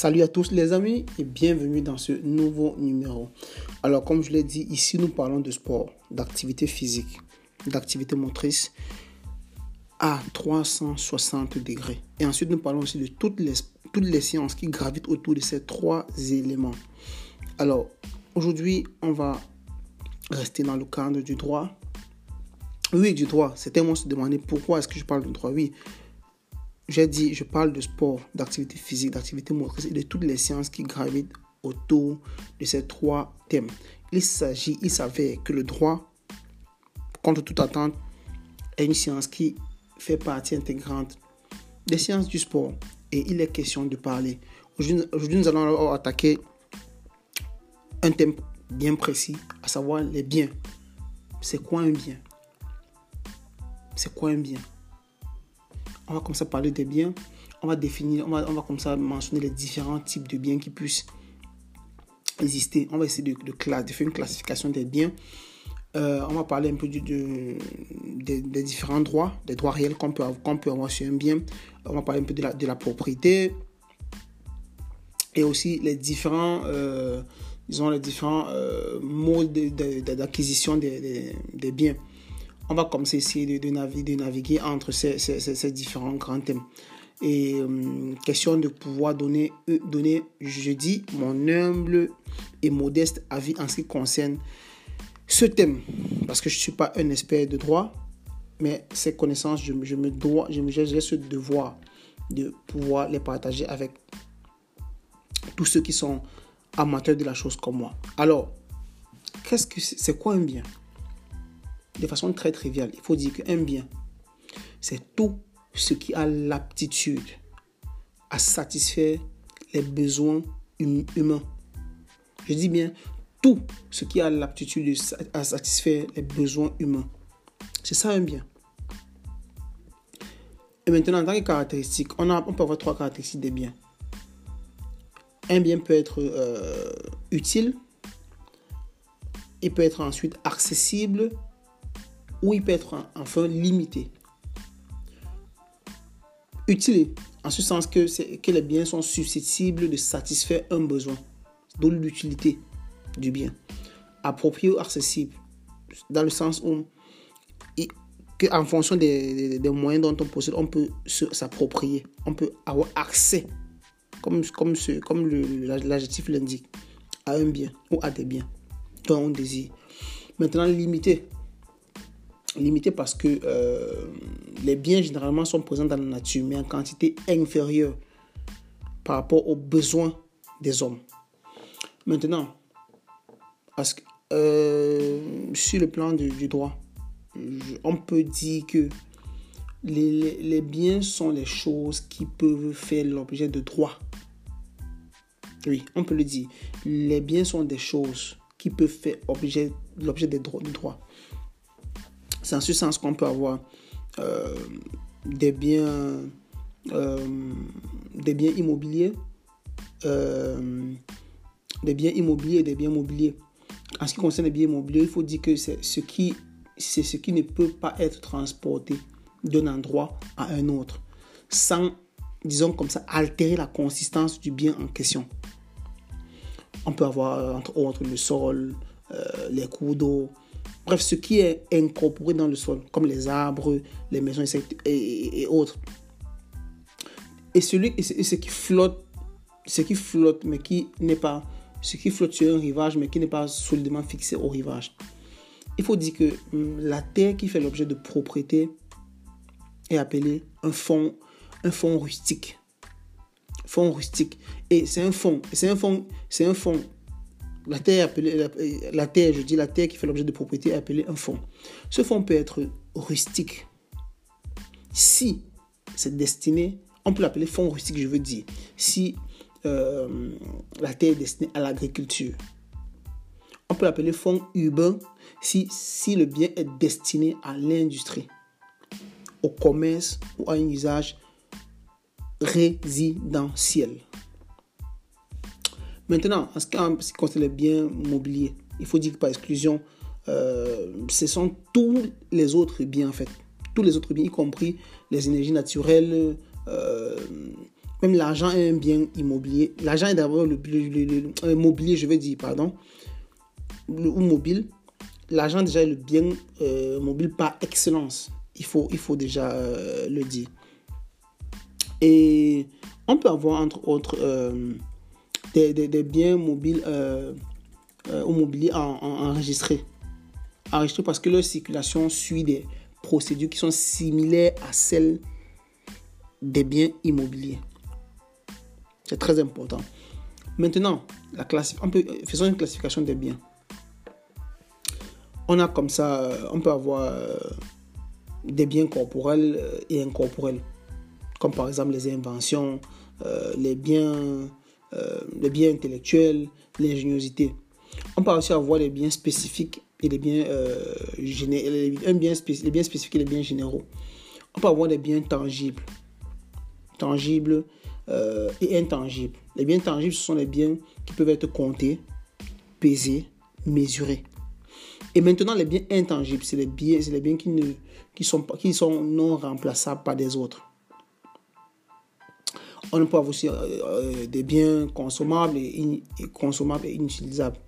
Salut à tous les amis et bienvenue dans ce nouveau numéro. Alors comme je l'ai dit, ici nous parlons de sport, d'activité physique, d'activité motrice à 360 degrés. Et ensuite nous parlons aussi de toutes les, sciences qui gravitent autour de ces trois éléments. Alors aujourd'hui on va rester dans le cadre du droit. Oui, du droit. C'était moi se demander pourquoi est-ce que je parle de droit. Oui, j'ai dit, je parle de sport, d'activité physique, d'activité motrice et de toutes les sciences qui gravitent autour de ces trois thèmes. Il s'agit, il s'avère que le droit, contre toute attente, est une science qui fait partie intégrante des sciences du sport. Et il est question de parler. Aujourd'hui, nous allons attaquer un thème bien précis, à savoir les biens. C'est quoi un bien? C'est quoi un bien? On va comme ça parler des biens. On va définir, on va, on va mentionner les différents types de biens qui puissent exister. On va essayer de, de, faire une classification des biens. Euh, on va parler un peu des différents droits, des droits réels qu'on peut, peut avoir sur un bien. On va parler un peu de la, propriété et aussi les différents, euh, euh, modes d'acquisition des biens on va comme ça essayer de, naviguer, de naviguer entre ces, différents grands thèmes. Et euh, question de pouvoir donner, euh, donner, je dis, mon humble et modeste avis en ce qui concerne ce thème. Parce que je ne suis pas un expert de droit, mais ces connaissances, je, me dois, j'ai ce devoir de pouvoir les partager avec tous ceux qui sont amateurs de la chose comme moi. Alors, qu'est-ce que c'est quoi un bien? De façon très triviale, il faut dire qu'un bien, c'est tout ce qui a l'aptitude à satisfaire les besoins hum-, humains. Je dis bien tout ce qui a l'aptitude à satisfaire les besoins humains. C'est ça un bien. Et maintenant, en tant que on, a, on peut avoir trois caractéristiques des biens. Un bien peut être euh, utile, il peut être ensuite accessible ou il peut être enfin limité. Utile, en ce sens que, que les biens sont susceptibles de satisfaire un besoin, d'où l'utilité du bien. Approprié ou accessible, dans le sens où, que en fonction des, moyens dont on possède, on peut s'approprier, on peut avoir accès, comme, comme, comme l'adjectif l'indique, à un bien ou à des biens dont on désire. Maintenant, limité, limité parce que euh, les biens généralement sont présents dans la nature, mais en quantité inférieure par rapport aux besoins des hommes. Maintenant, parce que, euh, sur le plan du, droit, on peut dire que les, biens sont les choses qui peuvent faire l'objet de droit. Oui, on peut le dire. Les biens sont des choses qui peuvent faire l'objet. De droit. C'est en ce sens qu'on peut avoir euh, des biens, euh, des biens immobiliers, euh, des biens immobiliers des biens mobiliers. En ce qui concerne les biens immobiliers, il faut dire que c'est ce qui, c'est ce qui ne peut pas être transporté d'un endroit à un autre sans, disons comme ça, altérer la consistance du bien en question. On peut avoir entre autres le sol, les cours d'eau, Bref, ce qui est incorporé dans le sol, comme les arbres, les maisons et, autres. Et, celui, et ce qui flotte, ce qui flotte, mais qui n'est pas, ce qui flotte sur un rivage, mais qui n'est pas solidement fixé au rivage. Il faut dire que hum, la terre qui fait l'objet de propriété est appelée un fond, un fond rustique. Fond rustique. Et c'est un fond, c'est un fond, c'est un fond la terre, je dis la terre qui fait l'objet de propriété est appelée un fonds. Ce fonds peut être rustique. Si c'est destiné, on peut l'appeler fonds rustique, je veux dire, si euh, la terre est destinée à l'agriculture. On peut l'appeler fonds urbain si, si le bien est destiné à l'industrie, au commerce ou à un usage résidentiel. Maintenant, en ce qui concerne les biens mobiliers, il faut dire que par exclusion, euh, ce sont tous les autres biens en fait. Tous les autres biens, y compris les énergies naturelles, euh, même l'argent est un bien immobilier. L'argent est d'abord le, le, mobilier, je veux dire, pardon, ou mobile. L'argent déjà est le bien euh, mobile par excellence. Il faut, il faut déjà le dire. Et on peut avoir entre autres euh, des, biens mobiles ou mobilier enregistrés. Enregistrés parce que leur circulation suit des procédures qui sont similaires à celles des biens immobiliers. C'est très important. Maintenant, la peut, faisons une classification des biens. On a comme ça, euh, on peut avoir euh, des biens corporels euh, et incorporels, comme par exemple les inventions, les biens, les biens intellectuels, l'ingéniosité. On peut aussi avoir des biens spécifiques et des biens, un bien les biens spécifiques et les biens généraux. On peut avoir des biens tangibles, tangibles euh, et intangibles. Les biens tangibles, ce sont les biens qui peuvent être comptés, pesés, mesurés. Et maintenant, les biens intangibles, c'est les biens, les biens qui, ne, qui, sont, qui sont non remplaçables par des autres. On peut avoir aussi euh, euh, des biens consommables et, consommables et inutilisables.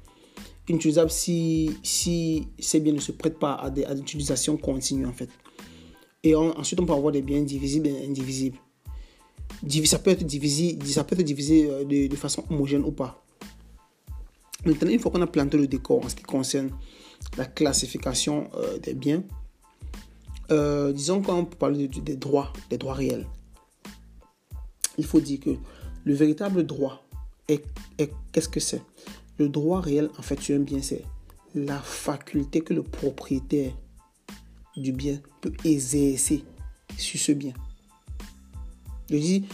Inutilisables si, si ces biens ne se prêtent pas à, l'utilisation continue en fait. Et ensuite, on peut avoir des biens divisibles et indivisibles ça peut être divisé, ça peut être divisé de, façon homogène ou pas. Maintenant, une fois qu'on a planté le décor en ce qui concerne la classification euh, des biens, disons qu'on peut parler des droits, des droits réels. Il faut dire que le véritable droit est, qu'est-ce que c'est? Le droit réel, en fait, sur un bien, c'est la faculté que le propriétaire du bien peut exercer sur ce bien. Je dis,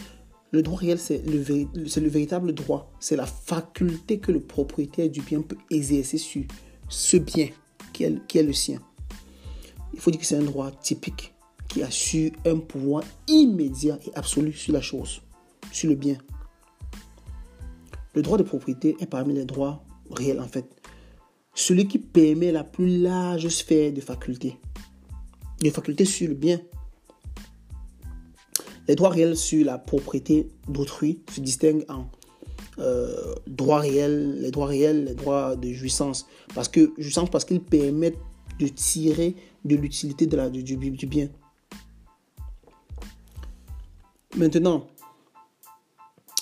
le droit réel, c'est le, le véritable droit. C'est la faculté que le propriétaire du bien peut exercer sur ce bien qui est, qui est le sien. Il faut dire que c'est un droit typique qui assure un pouvoir immédiat et absolu sur la chose, sur le bien. Le droit de propriété est parmi les droits réels en fait. Celui qui permet la plus large sphère de facultés. De facultés sur le bien les droits réels sur la propriété d'autrui se distinguent en euh, droits réels, les droits réels, les droits de jouissance. Parce que jouissance parce qu'ils permettent de tirer de l'utilité de la, du, du, bien. Maintenant,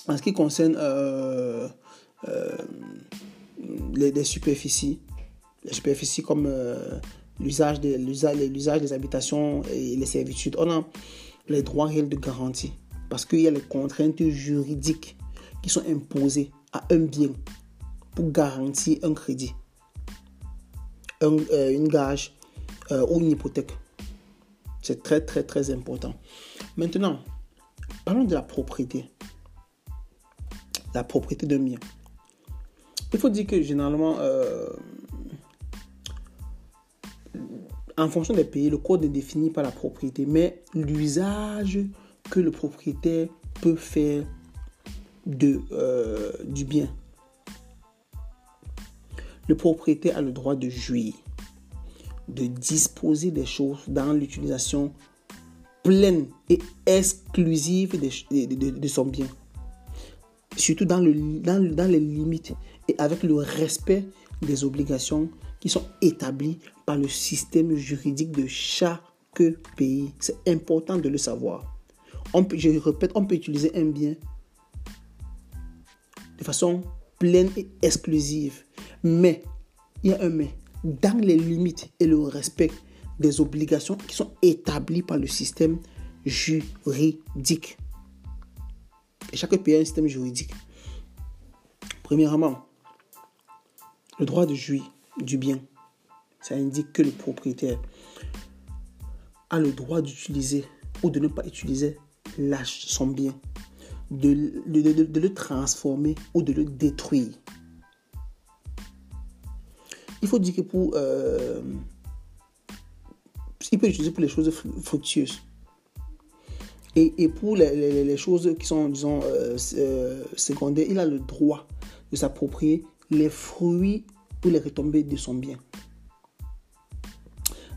en ce qui concerne euh, euh, les, superficies, les superficies comme l'usage des, l'usage des habitations et les servitudes, on a les droits réels de garantie. Parce qu'il y a les contraintes juridiques qui sont imposées à un bien pour garantir un crédit, un, euh, une gage euh, ou une hypothèque. C'est très très très important. Maintenant, parlons de la propriété. La propriété d'un bien. Il faut dire que généralement, euh, en fonction des pays, le code ne définit pas la propriété, mais l'usage que le propriétaire peut faire de, euh, du bien. Le propriétaire a le droit de jouir, de disposer des choses dans l'utilisation pleine et exclusive de, son bien. Surtout dans, le, dans, dans les limites et avec le respect des obligations qui sont établies par le système juridique de chaque pays. C'est important de le savoir. On je répète, on peut utiliser un bien de façon pleine et exclusive. Mais, il y a un mais, dans les limites et le respect des obligations qui sont établies par le système juridique. Et chaque pays a un système juridique. Premièrement, le droit de jouir du bien. Ça indique que le propriétaire a le droit d'utiliser ou de ne pas utiliser son bien, de, le transformer ou de le détruire. Il faut dire que pour... Euh, il peut utiliser pour les choses fructueuses. Et, pour les, choses qui sont, disons, euh, euh, secondaires, il a le droit de s'approprier les fruits les retombées de son bien.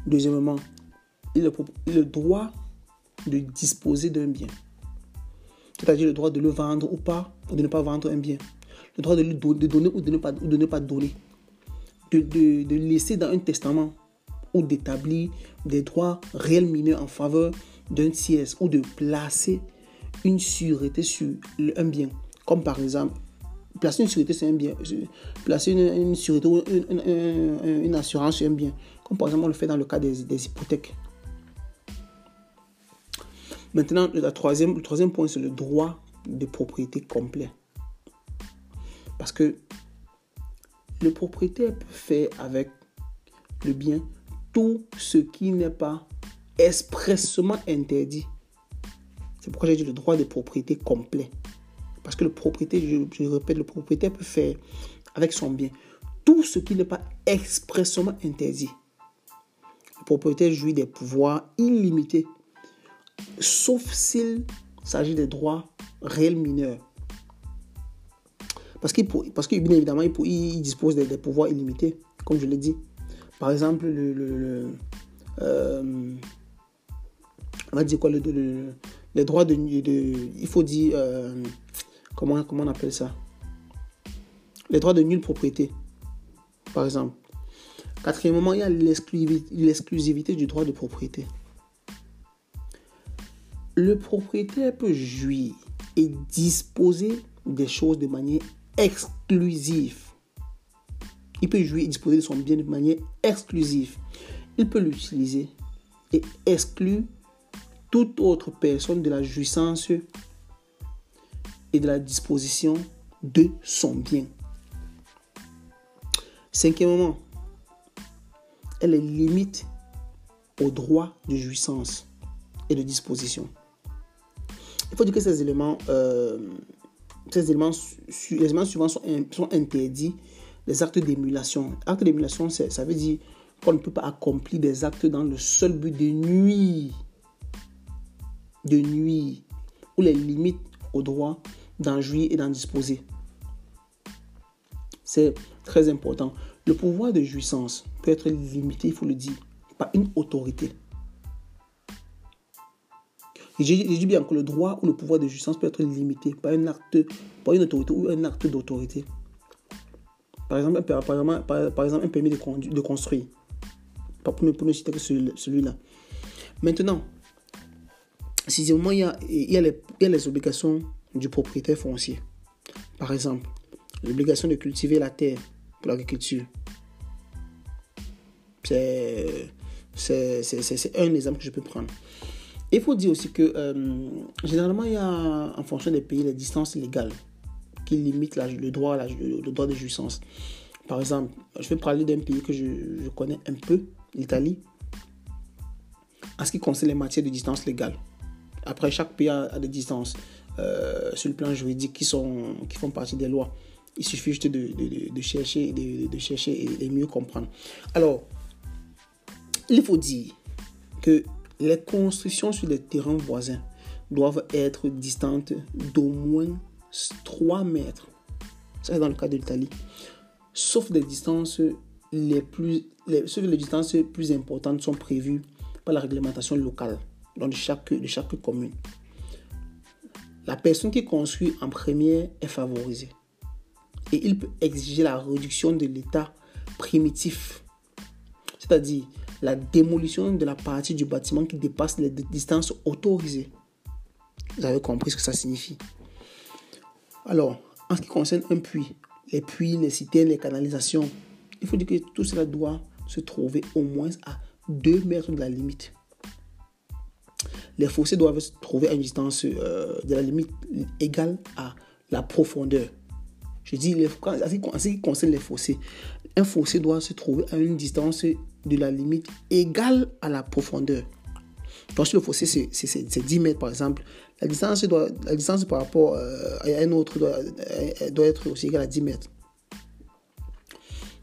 Deuxièmement, il a le droit de disposer d'un bien. c'est-à-dire le droit de le vendre ou pas, ou de ne pas vendre un bien, le droit de, de donner ou de ne pas, ou de ne pas donner, de, de, de laisser dans un testament ou d'établir des droits réels mineurs en faveur d'un tiers ou de placer une sûreté sur un bien, comme par exemple placer une sûreté sur un bien, placer une, sûreté ou une, assurance sur un bien, comme par exemple on le fait dans le cas des, des hypothèques. Maintenant, la troisième, le troisième point, c'est le droit de propriété complet. Parce que le propriétaire peut faire avec le bien tout ce qui n'est pas expressement interdit. C'est pourquoi j'ai dit le droit de propriété complet. Parce que le propriétaire, je, répète, le propriétaire peut faire avec son bien tout ce qui n'est pas expressement interdit. Le propriétaire jouit des pouvoirs illimités, sauf s'il s'agit des droits réels mineurs. Parce, qu'il parce que, bien évidemment, il, dispose des, pouvoirs illimités, comme je l'ai dit. Par exemple, le, euh, on va dire quoi, le, les droits de, il faut dire, euh, comment, comment on appelle ça? Les droits de nulle propriété, par exemple. Quatrièmement, il y a l'exclusivité du droit de propriété. Le propriétaire peut jouir et disposer des choses de manière exclusive. Il peut jouir et disposer de son bien de manière exclusive. Il peut l'utiliser et exclure toute autre personne de la jouissance et de la disposition de son bien. Cinquièmement, elle est limite au droit de jouissance et de disposition. Il faut dire que ces éléments, euh, ces éléments, les éléments suivants sont, sont interdits. Les actes d'émulation. Acte d'émulation, ça veut dire qu'on ne peut pas accomplir des actes dans le seul but de nuire. De nuire. Ou les limites au droit d'en jouir et d'en disposer. C'est très important. Le pouvoir de jouissance peut être limité, il faut le dire, par une autorité. Je, dis bien que le droit ou le pouvoir de jouissance peut être limité par un acte, par une autorité ou un acte d'autorité. Par exemple, par, par, exemple, un permis de, de construire. Pour, ne citer que celui-là. Maintenant, sixièmement, il y, a, il, y a les, obligations du propriétaire foncier. Par exemple, l'obligation de cultiver la terre pour l'agriculture. C'est un exemple que je peux prendre. Il faut dire aussi que euh, généralement, il y a en fonction des pays les distances légales qui limitent le, droit, de jouissance. Par exemple, je vais parler d'un pays que je, connais un peu, l'Italie, en ce qui concerne les matières de distance légale. Après, chaque pays a, des distances euh, sur le plan juridique qui, sont, qui font partie des lois. Il suffit juste de, de, chercher, de, chercher et de mieux comprendre. Alors, il faut dire que les constructions sur les terrains voisins doivent être distantes d'au moins 3 mètres. C'est dans le cas de l'Italie. Sauf les distances les plus, les, les distances plus importantes sont prévues par la réglementation locale dans chaque, de chaque commune. La personne qui construit en première est favorisée. Et il peut exiger la réduction de l'état primitif. C'est-à-dire, la démolition de la partie du bâtiment qui dépasse les distances autorisées. Vous avez compris ce que ça signifie. Alors, en ce qui concerne un puits, les puits, les citernes, les canalisations, il faut dire que tout cela doit se trouver au moins à 2 mètres de la limite. Les fossés doivent se trouver à une distance euh, de la limite égale à la profondeur. Je dis, en ce qui concerne les fossés, un fossé doit se trouver à une distance de la limite égale à la profondeur. Donc, si le fossé c'est 10 mètres par exemple, la distance, doit, la distance par rapport euh, à un autre doit, euh, doit, être aussi égale à 10 mètres.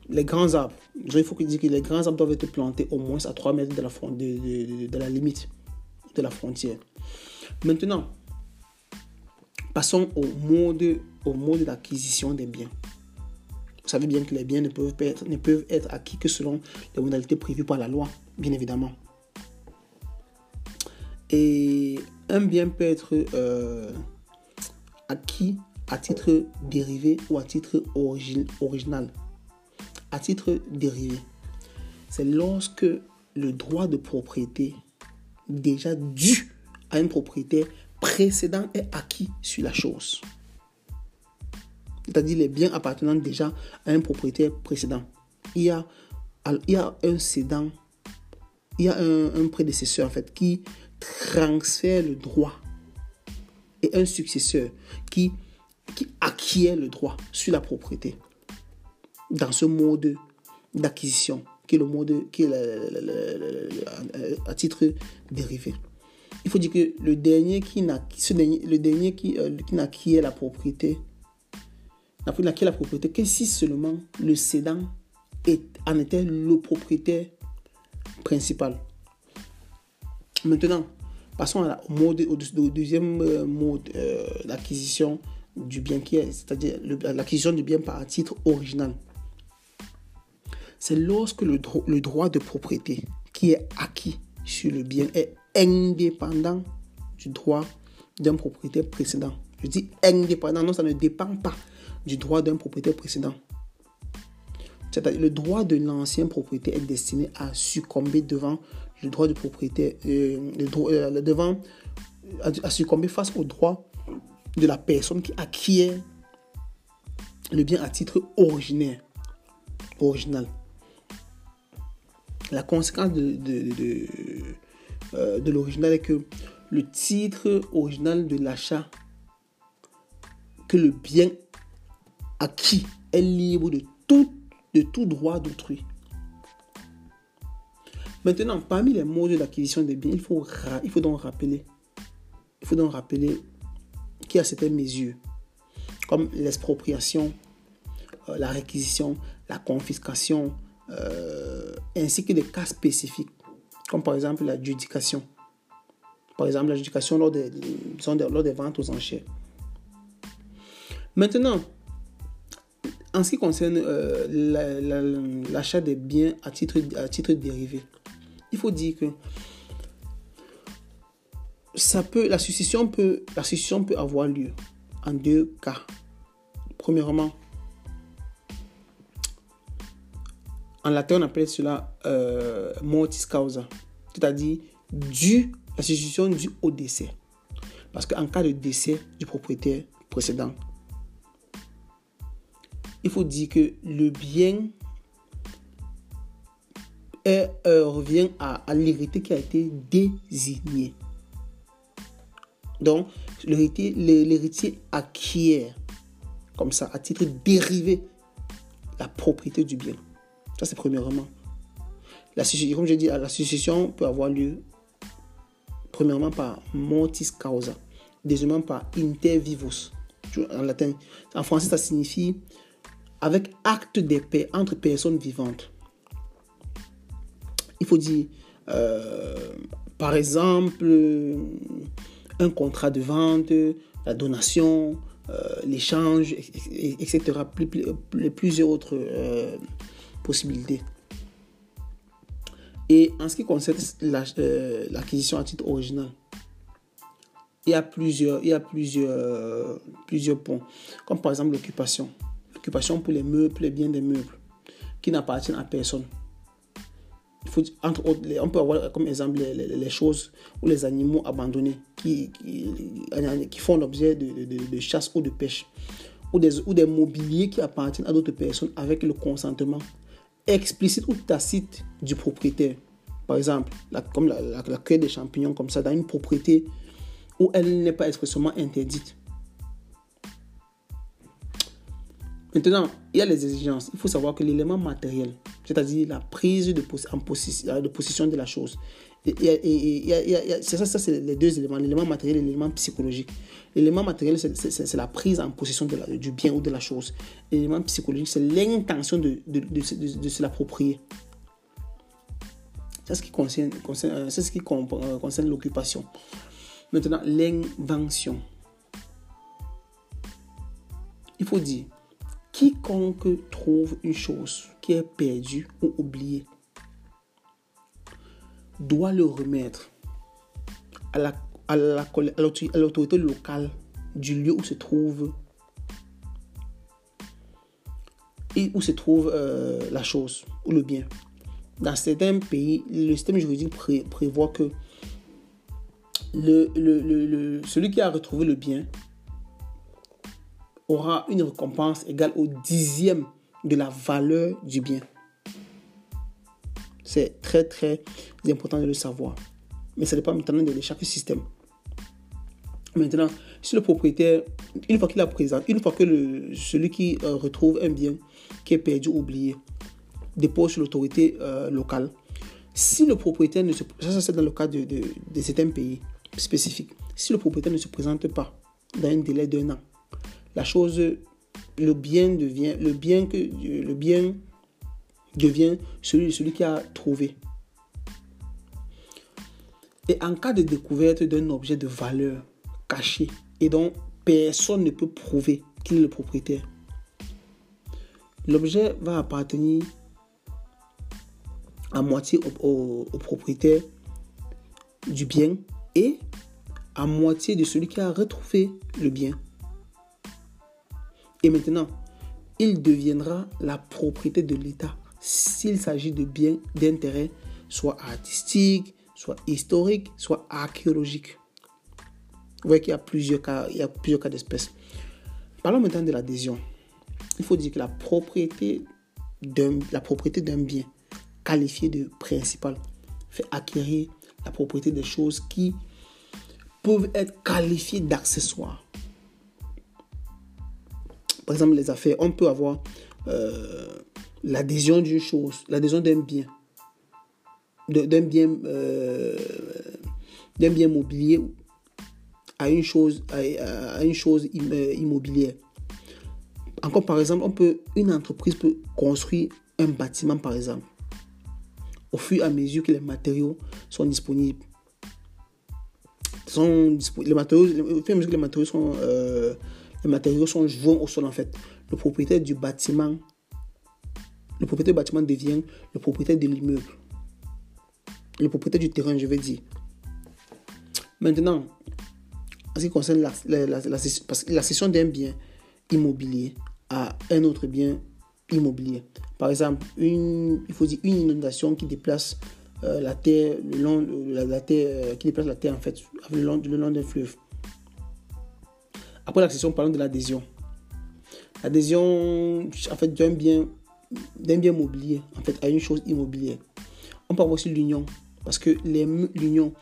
Les grands arbres, il faut dire que les grands arbres doivent être plantés au moins à 3 mètres de la, de, de, la limite la frontière. Maintenant, passons au mode, au mode d'acquisition des biens. Vous savez bien que les biens ne peuvent, être, ne peuvent être acquis que selon les modalités prévues par la loi, bien évidemment. Et un bien peut être, euh, acquis à titre dérivé ou à titre original. À titre dérivé, c'est lorsque le droit de propriété déjà dû à un propriétaire précédent est acquis sur la chose. C'est-à-dire les biens appartenant déjà à un propriétaire précédent. Il y a, un cédant, il y a un, prédécesseur en fait qui transfère le droit et un successeur qui acquiert le droit sur la propriété dans ce mode d'acquisition qui est le mode qui est à titre dérivé. Il faut dire que le dernier qui n'a le dernier qui, euh, qui n'acquiert la propriété n'a la propriété que si seulement le cédant est, en était le propriétaire principal. Maintenant, passons au, mode, au, deuxième euh, mode euh, d'acquisition du bien qui est, c'est-à-dire l'acquisition du bien par titre original. C'est lorsque le, droit de propriété qui est acquis sur le bien est indépendant du droit d'un propriétaire précédent. Je dis indépendant, non, ça ne dépend pas du droit d'un propriétaire précédent. C'est-à-dire le droit de l'ancien propriétaire est destiné à succomber devant le droit du propriétaire, euh, euh, devant, à, succomber face au droit de la personne qui acquiert le bien à titre originaire, original. La conséquence de, de, de, euh, de l'original est que le titre original de l'achat que le bien acquis est libre de tout, de tout droit d'autrui. Maintenant, parmi les modes d'acquisition des biens, il faut, il faut donc rappeler, il faut donc rappeler qu'il y a certaines mesures, comme l'expropriation, euh, la réquisition, la confiscation, euh, ainsi que des cas spécifiques, comme par exemple l'adjudication. Par exemple, l'adjudication lors des, lors des ventes aux enchères. Maintenant, en ce qui concerne euh, l'achat des biens à titre, à titre dérivé, il faut dire que ça peut, la, succession peut, la succession peut avoir lieu en deux cas. Premièrement, en latin, on appelle cela euh, mortis causa, c'est-à-dire dû, la succession due au décès. Parce qu'en cas de décès du propriétaire précédent, il faut dire que le bien euh, revient à, l'héritier qui a été désigné. Donc, l'héritier acquiert, comme ça, à titre dérivé, la propriété du bien. Ça, c'est premièrement. La, comme je dis, la succession peut avoir lieu, premièrement, par mortis causa, deuxièmement, par inter vivos, en latin. En français, ça signifie avec acte de paix entre personnes vivantes. Il faut dire, euh, par exemple, un contrat de vente, la donation, euh, l'échange, etc. Plus, plusieurs autres euh, possibilités. Et en ce qui concerne l'acquisition à titre original, il y a plusieurs, il y a plusieurs, plusieurs points, comme par exemple l'occupation pour les meubles, les biens des meubles, qui n'appartiennent à personne. Entre autres, on peut avoir comme exemple les, choses ou les animaux abandonnés qui, qui, font l'objet de, de, chasse ou de pêche, ou des, ou des mobiliers qui appartiennent à d'autres personnes avec le consentement explicite ou tacite du propriétaire. Par exemple, comme la, la, la des champignons, comme ça, dans une propriété où elle n'est pas expressément interdite. Maintenant, il y a les exigences. Il faut savoir que l'élément matériel, c'est-à-dire la prise de, en possession, de possession de la chose, c'est ça, ça c'est les deux éléments, l'élément matériel et l'élément psychologique. L'élément matériel, c'est la prise en possession de du bien ou de la chose. L'élément psychologique, c'est l'intention de, de, de, se l'approprier. C'est ce qui concerne, concerne, ce qui euh, concerne l'occupation. Maintenant, l'invention. Il faut dire, Quiconque trouve une chose qui est perdue ou oubliée doit le remettre à l'autorité locale du lieu où se trouve et où se trouve euh, la chose ou le bien. Dans certains pays, le système juridique prévoit que le, celui qui a retrouvé le bien aura une récompense égale au dixième de la valeur du bien. C'est très très important de le savoir. Mais ça dépend maintenant de chaque système. Maintenant, si le propriétaire, une fois qu'il a présenté, une fois que celui qui euh, retrouve un bien qui est perdu ou oublié, dépose sur l'autorité euh, locale, si le propriétaire ne se ça c'est dans le cas de, de, de, certains pays spécifiques, si le propriétaire ne se présente pas dans un délai d'un an, la chose, le bien devient, le bien que le bien devient celui, celui qui a trouvé. Et en cas de découverte d'un objet de valeur caché et dont personne ne peut prouver qu'il est le propriétaire, l'objet va appartenir à moitié au, propriétaire du bien et à moitié de celui qui a retrouvé le bien. Et maintenant, il deviendra la propriété de l'État s'il s'agit de biens d'intérêt, soit artistique, soit historique, soit archéologique. Vous voyez qu'il y a plusieurs cas, il y a plusieurs cas d'espèces. Parlons maintenant de l'adhésion. Il faut dire que la propriété d'un, la propriété d'un bien qualifié de principal fait acquérir la propriété des choses qui peuvent être qualifiées d'accessoires. Par exemple, les affaires, on peut avoir euh, l'adhésion d'une chose, l'adhésion d'un bien, d'un bien, euh, d'un bien mobilier à une chose, à, une chose euh, immobilière. Encore par exemple, on une entreprise peut construire un bâtiment par exemple, au fur et à mesure que les matériaux sont disponibles. Sont les matériaux, au fur et à mesure que les matériaux sont, euh, les matériaux sont joints au sol en fait. Le propriétaire du bâtiment le propriétaire du bâtiment devient le propriétaire de l'immeuble. Le propriétaire du terrain, je vais dire. Maintenant, en ce qui concerne la, la, cession d'un bien immobilier à un autre bien immobilier. Par exemple, il faut dire une inondation qui déplace euh, la terre le long euh, qui déplace la terre en fait le long, d'un fleuve. Après la cession, parlons de l'adhésion. L'adhésion en fait d'un bien d'un bien mobilier, en fait, à une chose immobilière. On avoir aussi l'union, parce que l'union,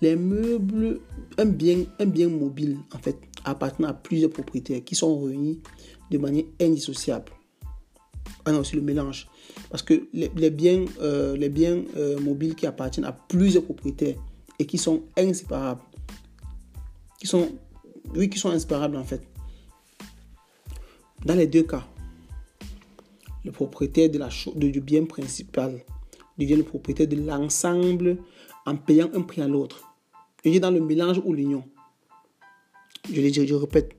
les meubles, un bien, un bien mobile, en fait, appartenant à plusieurs propriétaires qui sont réunis de manière indissociable. On a aussi le mélange, parce que les, biens, euh, les biens euh, mobiles qui appartiennent à plusieurs propriétaires et qui sont inséparables, qui sont, oui, qui sont inséparables en fait. Dans les deux cas, le propriétaire de la du bien principal devient le propriétaire de l'ensemble en payant un prix à l'autre. Il est dans le mélange ou l'union. Je le dis, je répète.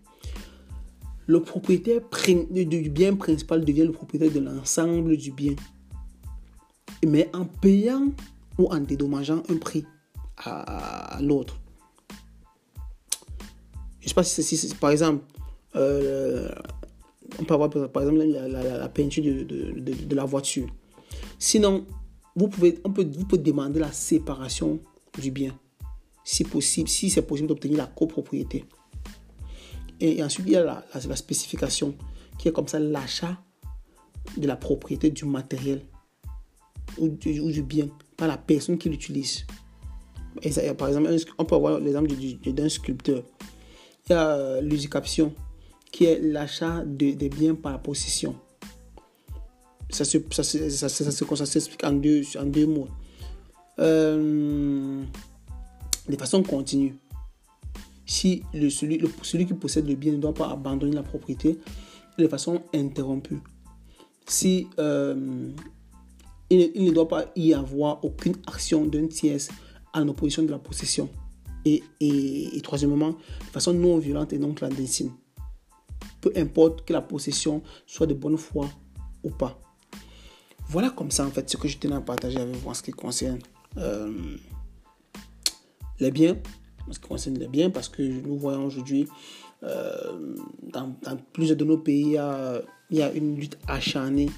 Le propriétaire du bien principal devient le propriétaire de l'ensemble du bien. Mais en payant ou en dédommageant un prix à, l'autre. Je ne sais pas si, c'est par exemple, euh, on peut avoir par exemple la, peinture de, la voiture. Sinon, vous pouvez, on peut, vous pouvez demander la séparation du bien, si possible, si c'est possible d'obtenir la copropriété. Et, ensuite, il y a la, spécification, qui est comme ça l'achat de la propriété du matériel ou du, bien par la personne qui l'utilise. par exemple, on peut avoir l'exemple d'un sculpteur. Il y a euh, l'usication qui est l'achat de, des biens par possession. Ça se, ça, ça, ça, s'explique en deux, en deux mots. Euh, de façon continue. Si le, celui, le, celui qui possède le bien ne doit pas abandonner la propriété de façon interrompue. Si euh, il, il, ne doit pas y avoir aucune action d'un tiers en opposition de la possession. Et, et, et troisièmement, de façon non violente et non clandestine peu importe que la possession soit de bonne foi ou pas. Voilà comme ça en fait ce que je tenais à partager avec vous en ce qui concerne euh, les biens, en ce qui concerne les biens, parce que nous voyons aujourd'hui dans, dans, plusieurs de nos pays, il y a, une lutte acharnée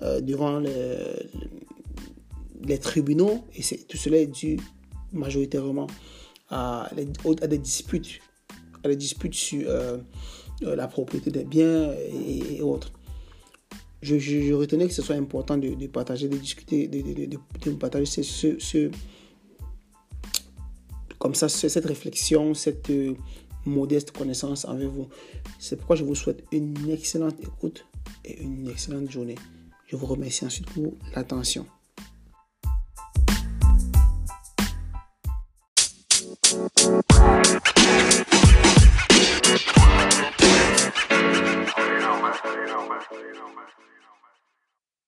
devant les tribunaux et tout cela est dû majoritairement à, à des disputes, à des disputes sur la propriété des biens et, autres. Je, retenais que ce soit important de, partager, de discuter, de, partager ce, ce, comme ça, cette réflexion, cette euh, modeste connaissance envers vous. C'est pourquoi je vous souhaite une excellente écoute et une excellente journée. Je vous remercie ensuite pour l'attention.